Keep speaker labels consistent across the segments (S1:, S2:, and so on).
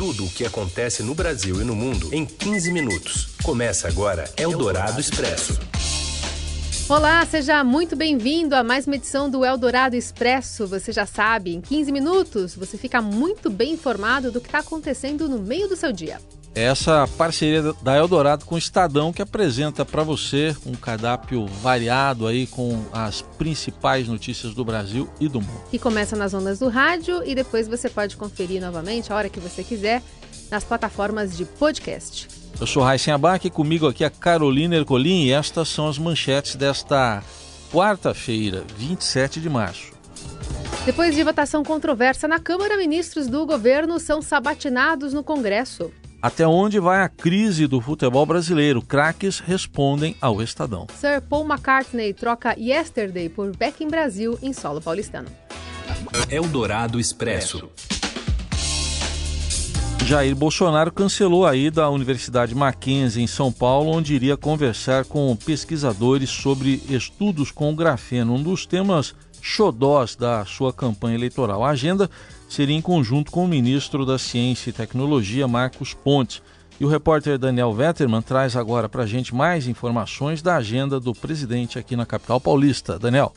S1: tudo o que acontece no Brasil e no mundo em 15 minutos. Começa agora Eldorado Expresso.
S2: Olá, seja muito bem-vindo a mais uma edição do Eldorado Expresso. Você já sabe, em 15 minutos você fica muito bem informado do que está acontecendo no meio do seu dia
S3: essa parceria da Eldorado com o Estadão que apresenta para você um cardápio variado aí com as principais notícias do Brasil e do mundo.
S2: Que começa nas ondas do rádio e depois você pode conferir novamente a hora que você quiser nas plataformas de podcast.
S3: Eu sou Raíssen Abac e comigo aqui a Carolina Ercolim e estas são as manchetes desta quarta-feira, 27 de março.
S2: Depois de votação controversa na Câmara, ministros do governo são sabatinados no Congresso.
S3: Até onde vai a crise do futebol brasileiro? Craques respondem ao Estadão.
S2: Sir Paul McCartney troca Yesterday por Back in Brasil em solo paulistano.
S1: Eldorado Expresso.
S3: Jair Bolsonaro cancelou a ida à Universidade Mackenzie em São Paulo, onde iria conversar com pesquisadores sobre estudos com grafeno, um dos temas xodós da sua campanha eleitoral. A agenda seria em conjunto com o ministro da Ciência e Tecnologia, Marcos Pontes. E o repórter Daniel Vetterman traz agora para a gente mais informações da agenda do presidente aqui na capital paulista. Daniel.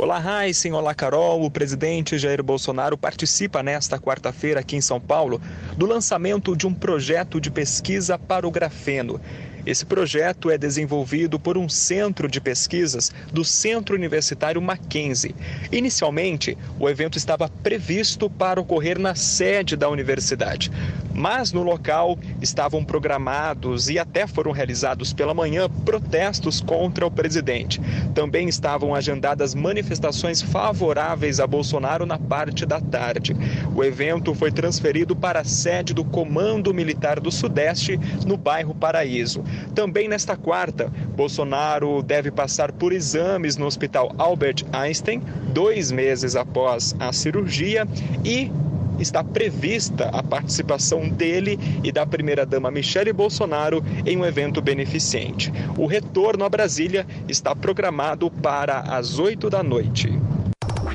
S4: Olá, Heisen. Olá, Carol. O presidente Jair Bolsonaro participa nesta quarta-feira aqui em São Paulo do lançamento de um projeto de pesquisa para o grafeno. Esse projeto é desenvolvido por um centro de pesquisas do Centro Universitário Mackenzie. Inicialmente, o evento estava previsto para ocorrer na sede da universidade, mas no local estavam programados e até foram realizados pela manhã protestos contra o presidente. Também estavam agendadas manifestações favoráveis a Bolsonaro na parte da tarde. O evento foi transferido para a sede do Comando Militar do Sudeste, no bairro Paraíso. Também nesta quarta, Bolsonaro deve passar por exames no Hospital Albert Einstein, dois meses após a cirurgia, e está prevista a participação dele e da primeira-dama Michele Bolsonaro em um evento beneficente. O retorno a Brasília está programado para as 8 da noite.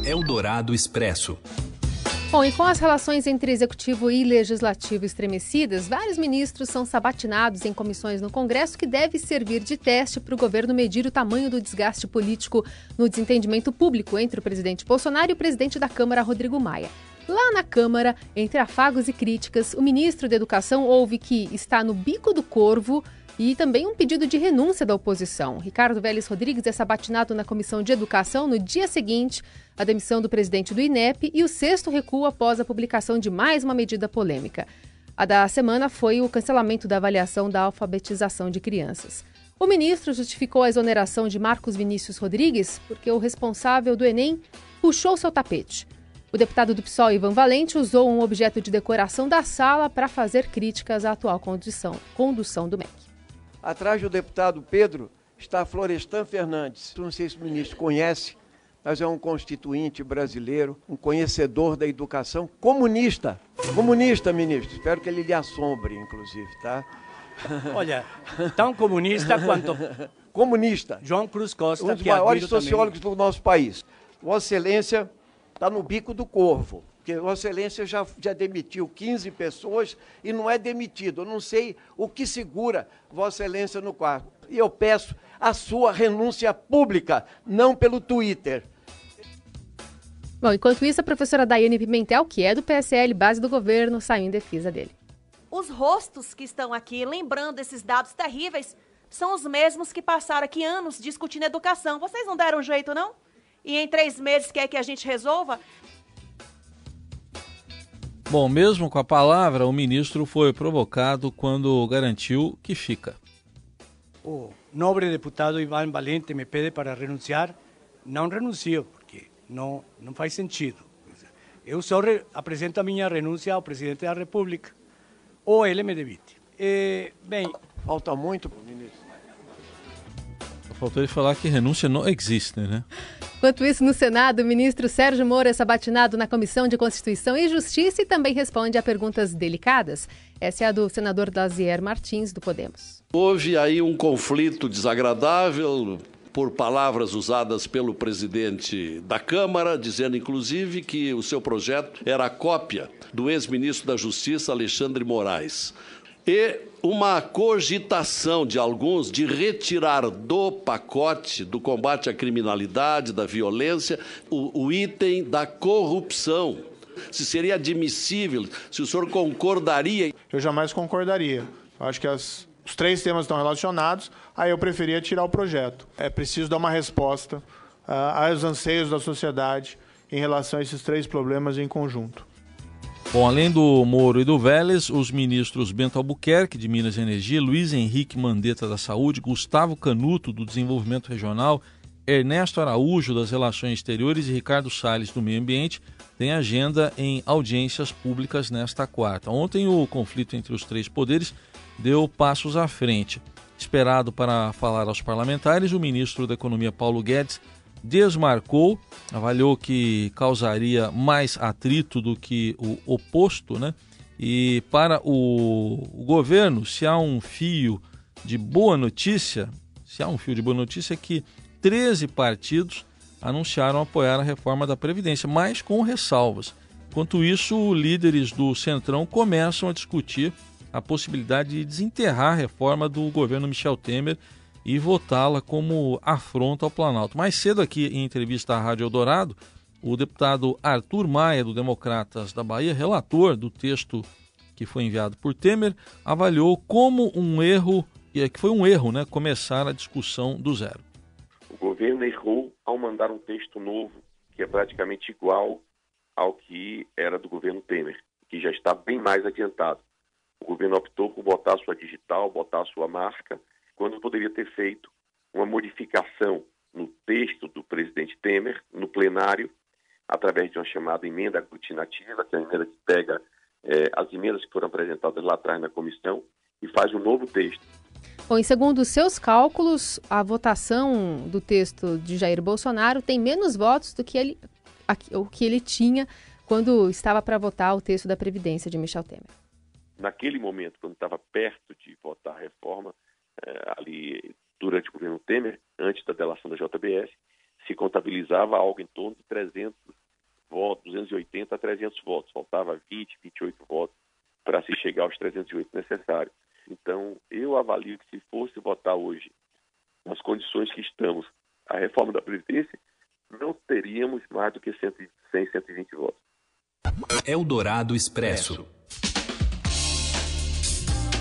S1: Eldorado Expresso.
S2: Bom, e com as relações entre executivo e legislativo estremecidas, vários ministros são sabatinados em comissões no Congresso que deve servir de teste para o governo medir o tamanho do desgaste político no desentendimento público entre o presidente Bolsonaro e o presidente da Câmara, Rodrigo Maia. Lá na Câmara, entre afagos e críticas, o ministro da Educação ouve que está no bico do corvo e também um pedido de renúncia da oposição. Ricardo Vélez Rodrigues é sabatinado na Comissão de Educação no dia seguinte à demissão do presidente do INEP e o sexto recuo após a publicação de mais uma medida polêmica. A da semana foi o cancelamento da avaliação da alfabetização de crianças. O ministro justificou a exoneração de Marcos Vinícius Rodrigues porque o responsável do Enem puxou seu tapete. O deputado do PSOL, Ivan Valente, usou um objeto de decoração da sala para fazer críticas à atual condição, condução do MEC.
S5: Atrás do deputado Pedro está Florestan Fernandes. Não sei se o ministro conhece, mas é um constituinte brasileiro, um conhecedor da educação, comunista. Comunista, ministro. Espero que ele lhe assombre, inclusive, tá?
S6: Olha, tão comunista quanto.
S5: Comunista.
S6: João Cruz Costa,
S5: um dos maiores sociólogos também. do nosso país. Vossa Excelência está no bico do corvo. Porque Vossa Excelência já, já demitiu 15 pessoas e não é demitido. Eu não sei o que segura Vossa Excelência no quarto. E eu peço a sua renúncia pública, não pelo Twitter.
S2: Bom, enquanto isso, a professora Daiane Pimentel, que é do PSL, base do governo, saiu em defesa dele.
S7: Os rostos que estão aqui, lembrando esses dados terríveis, são os mesmos que passaram aqui anos discutindo educação. Vocês não deram jeito, não? E em três meses quer que a gente resolva?
S3: Bom, mesmo com a palavra, o ministro foi provocado quando garantiu que fica.
S6: O nobre deputado Ivan Valente me pede para renunciar. Não renuncio, porque não, não faz sentido. Eu só re, apresento a minha renúncia ao presidente da República, ou ele me demite. E, bem.
S5: Falta muito, ministro.
S3: Faltou ele falar que renúncia não existe, né?
S2: Enquanto isso, no Senado, o ministro Sérgio Moro é sabatinado na Comissão de Constituição e Justiça e também responde a perguntas delicadas. Essa é a do senador Dazier Martins, do Podemos.
S8: Houve aí um conflito desagradável por palavras usadas pelo presidente da Câmara, dizendo inclusive que o seu projeto era a cópia do ex-ministro da Justiça, Alexandre Moraes. E uma cogitação de alguns de retirar do pacote do combate à criminalidade, da violência, o, o item da corrupção. Se seria admissível, se o senhor concordaria.
S9: Eu jamais concordaria. Acho que as, os três temas estão relacionados, aí eu preferia tirar o projeto. É preciso dar uma resposta uh, aos anseios da sociedade em relação a esses três problemas em conjunto.
S3: Bom, além do Moro e do Vélez, os ministros Bento Albuquerque, de Minas e Energia, Luiz Henrique Mandetta, da Saúde, Gustavo Canuto, do Desenvolvimento Regional, Ernesto Araújo, das Relações Exteriores e Ricardo Salles, do Meio Ambiente, têm agenda em audiências públicas nesta quarta. Ontem, o conflito entre os três poderes deu passos à frente. Esperado para falar aos parlamentares, o ministro da Economia, Paulo Guedes, desmarcou, avaliou que causaria mais atrito do que o oposto, né? E para o, o governo, se há um fio de boa notícia, se há um fio de boa notícia é que 13 partidos anunciaram apoiar a reforma da Previdência, mas com ressalvas. Enquanto isso, líderes do Centrão começam a discutir a possibilidade de desenterrar a reforma do governo Michel Temer e votá-la como afronta ao Planalto. Mais cedo aqui em entrevista à Rádio Eldorado, o deputado Arthur Maia, do Democratas da Bahia, relator do texto que foi enviado por Temer, avaliou como um erro, que foi um erro, né, começar a discussão do zero.
S10: O governo errou ao mandar um texto novo, que é praticamente igual ao que era do governo Temer, que já está bem mais adiantado. O governo optou por botar sua digital, botar sua marca, quando poderia ter feito uma modificação no texto do presidente Temer, no plenário, através de uma chamada emenda aglutinativa, que é a emenda que pega é, as emendas que foram apresentadas lá atrás na comissão e faz um novo texto.
S2: Bom, e segundo os seus cálculos, a votação do texto de Jair Bolsonaro tem menos votos do que ele, o que ele tinha quando estava para votar o texto da Previdência de Michel Temer.
S10: Naquele momento, quando estava perto de votar a reforma, ali durante o governo Temer, antes da delação da JBS, se contabilizava algo em torno de 300 votos, 280 a 300 votos. Faltava 20, 28 votos para se chegar aos 308 necessários. Então, eu avalio que se fosse votar hoje, nas condições que estamos, a reforma da Previdência, não teríamos mais do que 100, 120 votos.
S1: Eldorado Expresso.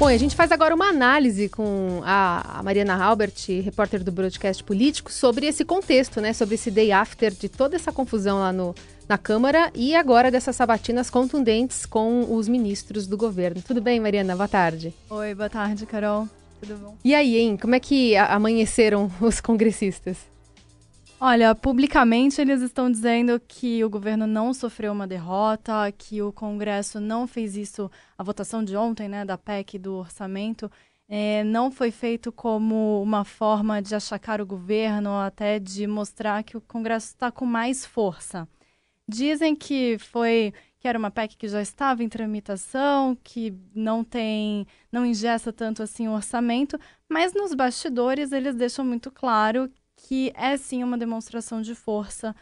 S2: Bom, a gente faz agora uma análise com a, Mariana Halbert, repórter do broadcast político, sobre esse contexto, né? Sobre esse day after de toda essa confusão lá no, na Câmara e agora dessas sabatinas contundentes com os ministros do governo. Tudo bem, Mariana? Boa tarde.
S11: Oi, boa tarde, Carol. Tudo bom?
S2: E aí, hein? Como é que amanheceram os congressistas?
S11: Olha, publicamente eles estão dizendo que o governo não sofreu uma derrota, que o Congresso não fez isso, a votação de ontem, né, da PEC do orçamento, é, não foi feito como uma forma de achacar o governo, até de mostrar que o Congresso está com mais força. Dizem que foi que era uma PEC que já estava em tramitação, que não tem, não ingessa tanto assim o orçamento, mas nos bastidores eles deixam muito claro que é sim uma demonstração de força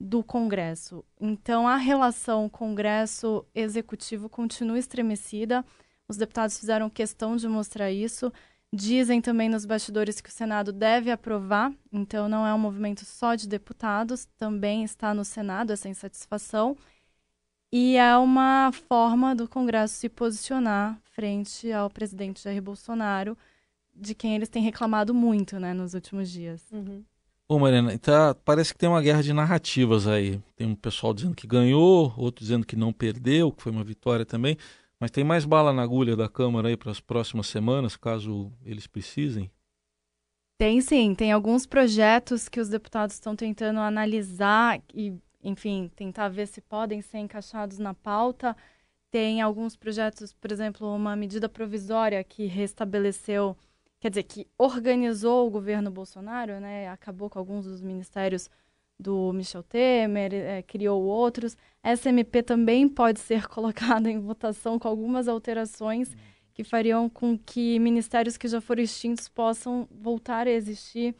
S11: do Congresso. Então, a relação Congresso-Executivo continua estremecida. Os deputados fizeram questão de mostrar isso. Dizem também nos bastidores que o Senado deve aprovar, então não é um movimento só de deputados, também está no Senado essa insatisfação. E é uma forma do Congresso se posicionar frente ao presidente Jair Bolsonaro, de quem eles têm reclamado muito, né, nos últimos dias.
S2: Uhum.
S3: Ô, Mariana, tá, parece que tem uma guerra de narrativas aí. Tem um pessoal dizendo que ganhou, outro dizendo que não perdeu, que foi uma vitória também. Mas tem mais bala na agulha da Câmara aí para as próximas semanas, caso eles precisem?
S11: Tem sim, tem alguns projetos que os deputados estão tentando analisar e, enfim, tentar ver se podem ser encaixados na pauta. Tem alguns projetos, por exemplo, uma medida provisória que restabeleceu quer dizer, que organizou o governo Bolsonaro, né, acabou com alguns dos ministérios do Michel Temer, é, criou outros. Essa MP também pode ser colocada em votação com algumas alterações que fariam com que ministérios que já foram extintos possam voltar a existir.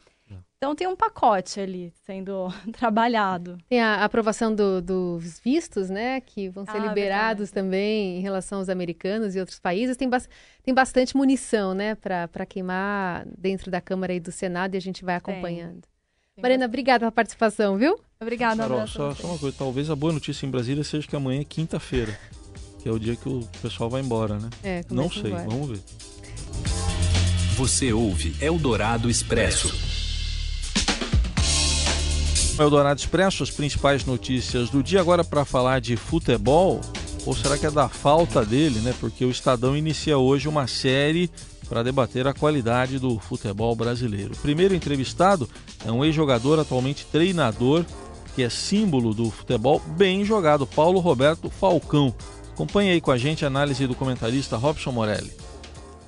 S11: Então tem um pacote ali sendo trabalhado.
S2: Tem a aprovação do, dos vistos, né? Que vão ser ah, liberados verdade. também em relação aos americanos e outros países. Tem, ba tem bastante munição, né? Para queimar dentro da Câmara e do Senado e a gente vai acompanhando. Tem. Marina, obrigada pela participação, viu?
S11: Obrigada,
S3: Carol, só, só uma coisa, talvez a boa notícia em Brasília seja que amanhã é quinta-feira, que é o dia que o pessoal vai embora, né?
S2: É,
S3: Não sei,
S2: embora.
S3: vamos ver.
S1: Você ouve Eldorado Expresso.
S3: Eldorado Expresso, as principais notícias do dia. Agora para falar de futebol, ou será que é da falta dele, né? Porque o Estadão inicia hoje uma série para debater a qualidade do futebol brasileiro. O primeiro entrevistado é um ex-jogador, atualmente treinador, que é símbolo do futebol bem jogado, Paulo Roberto Falcão. Acompanhe aí com a gente a análise do comentarista Robson Morelli.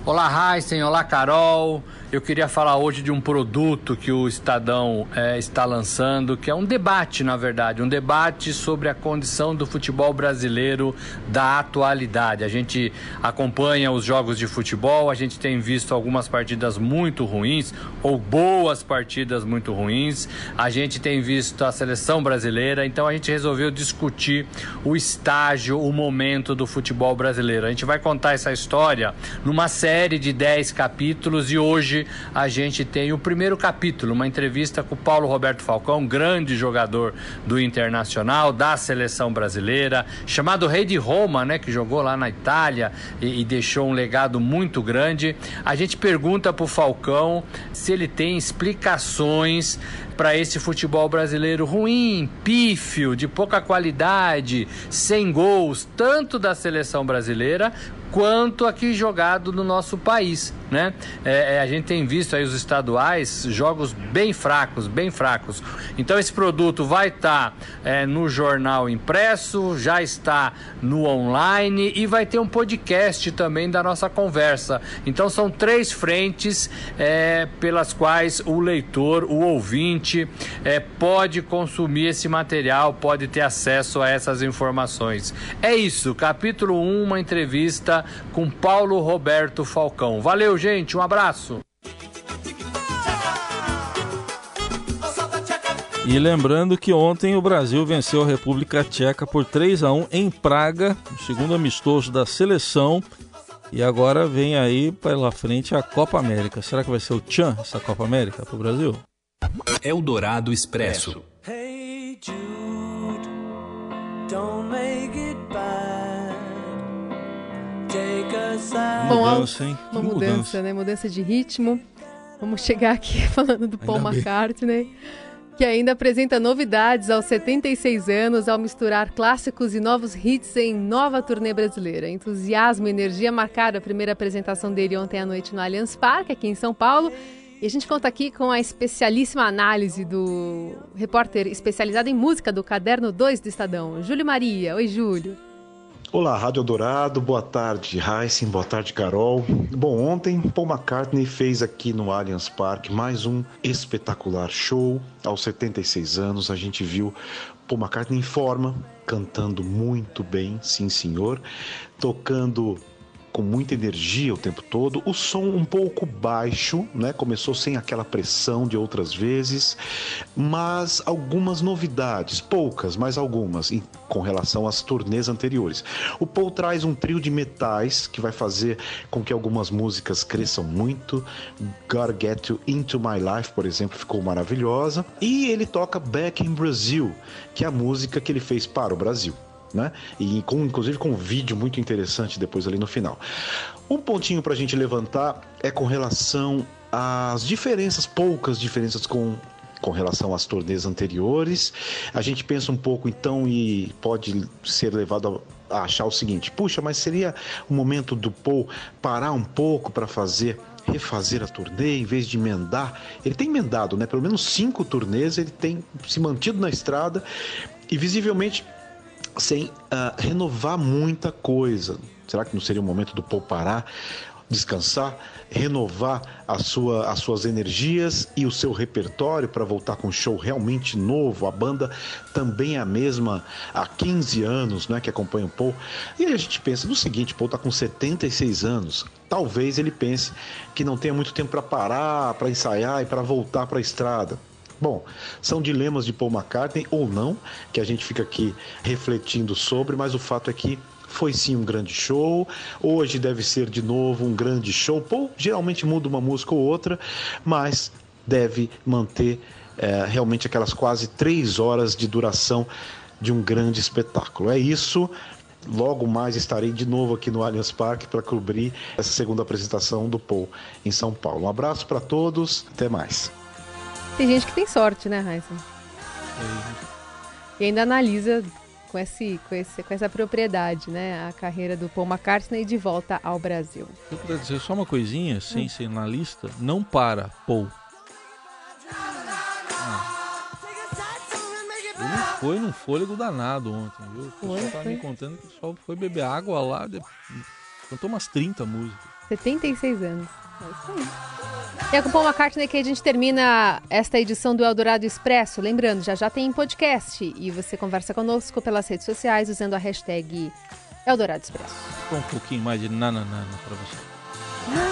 S12: Olá, Heisen, olá, Carol. Eu queria falar hoje de um produto que o Estadão é, está lançando, que é um debate, na verdade, um debate sobre a condição do futebol brasileiro da atualidade. A gente acompanha os jogos de futebol, a gente tem visto algumas partidas muito ruins ou boas partidas muito ruins. A gente tem visto a seleção brasileira, então a gente resolveu discutir o estágio, o momento do futebol brasileiro. A gente vai contar essa história numa série de 10 capítulos e hoje a gente tem o primeiro capítulo, uma entrevista com o Paulo Roberto Falcão, grande jogador do Internacional, da seleção brasileira, chamado Rei de Roma, né, que jogou lá na Itália e, e deixou um legado muito grande. A gente pergunta para o Falcão se ele tem explicações para esse futebol brasileiro ruim, pífio, de pouca qualidade, sem gols, tanto da seleção brasileira quanto aqui jogado no nosso país, né? É, é, a gente tem visto aí os estaduais jogos bem fracos, bem fracos. Então esse produto vai estar tá, é, no jornal impresso, já está no online e vai ter um podcast também da nossa conversa. Então são três frentes é, pelas quais o leitor, o ouvinte, é, pode consumir esse material, pode ter acesso a essas informações. É isso, capítulo 1, uma entrevista com Paulo Roberto Falcão. Valeu, gente, um abraço.
S3: E lembrando que ontem o Brasil venceu a República Tcheca por 3 a 1 em Praga, o segundo amistoso da seleção. E agora vem aí pela frente a Copa América. Será que vai ser o Tchan essa Copa América para o Brasil?
S1: Eldorado Expresso. Hey Jude,
S2: Bom, mudança, hein? Uma mudança, mudança, né? Mudança de ritmo. Vamos chegar aqui falando do Paul ainda McCartney, bem. que ainda apresenta novidades aos 76 anos ao misturar clássicos e novos hits em nova turnê brasileira. Entusiasmo e energia marcaram a primeira apresentação dele ontem à noite no Allianz Parque, aqui em São Paulo. E a gente conta aqui com a especialíssima análise do repórter especializado em música do Caderno 2 do Estadão, Júlio Maria. Oi, Júlio.
S13: Olá, Rádio Dourado, boa tarde, Heisen, boa tarde, Carol. Bom, ontem Paul McCartney fez aqui no Allianz Parque mais um espetacular show. Aos 76 anos, a gente viu Paul McCartney em forma, cantando muito bem, sim senhor, tocando com muita energia o tempo todo, o som um pouco baixo, né? Começou sem aquela pressão de outras vezes, mas algumas novidades, poucas, mas algumas, em, com relação às turnês anteriores. O Paul traz um trio de metais que vai fazer com que algumas músicas cresçam muito. Gotta Get You Into My Life, por exemplo, ficou maravilhosa. E ele toca Back in Brazil, que é a música que ele fez para o Brasil né? E com, inclusive com um vídeo muito interessante depois ali no final. Um pontinho para a gente levantar é com relação às diferenças, poucas diferenças com com relação às turnês anteriores. A gente pensa um pouco então e pode ser levado a achar o seguinte: puxa, mas seria o momento do Paul parar um pouco para fazer refazer a turnê em vez de emendar. Ele tem emendado, né? Pelo menos cinco turnês ele tem se mantido na estrada e visivelmente sem uh, renovar muita coisa. Será que não seria o momento do Paul parar? descansar, renovar a sua, as suas energias e o seu repertório para voltar com um show realmente novo. A banda também é a mesma há 15 anos né, que acompanha o Paul. E a gente pensa no seguinte: Paul está com 76 anos. Talvez ele pense que não tenha muito tempo para parar, para ensaiar e para voltar para a estrada. Bom, são dilemas de Paul McCartney ou não, que a gente fica aqui refletindo sobre, mas o fato é que foi sim um grande show. Hoje deve ser de novo um grande show. Paul geralmente muda uma música ou outra, mas deve manter é, realmente aquelas quase três horas de duração de um grande espetáculo. É isso. Logo mais estarei de novo aqui no Allianz Parque para cobrir essa segunda apresentação do Paul em São Paulo. Um abraço para todos, até mais.
S2: Tem gente que tem sorte, né, Raíssa? E ainda analisa com, esse, com, esse, com essa propriedade, né? A carreira do Paul McCartney de volta ao Brasil.
S3: Eu queria dizer só uma coisinha, sem hum. ser na lista, não para, Paul. Ah. Ele foi num fôlego danado ontem, viu? O pessoal tava me contando que o pessoal foi beber água lá, cantou umas 30 músicas.
S2: 76 anos. É isso aí. E é com Paul McCartney que a gente termina esta edição do Eldorado Expresso. Lembrando, já já tem podcast e você conversa conosco pelas redes sociais usando a hashtag Eldorado Expresso.
S3: Um pouquinho mais de nananana para você.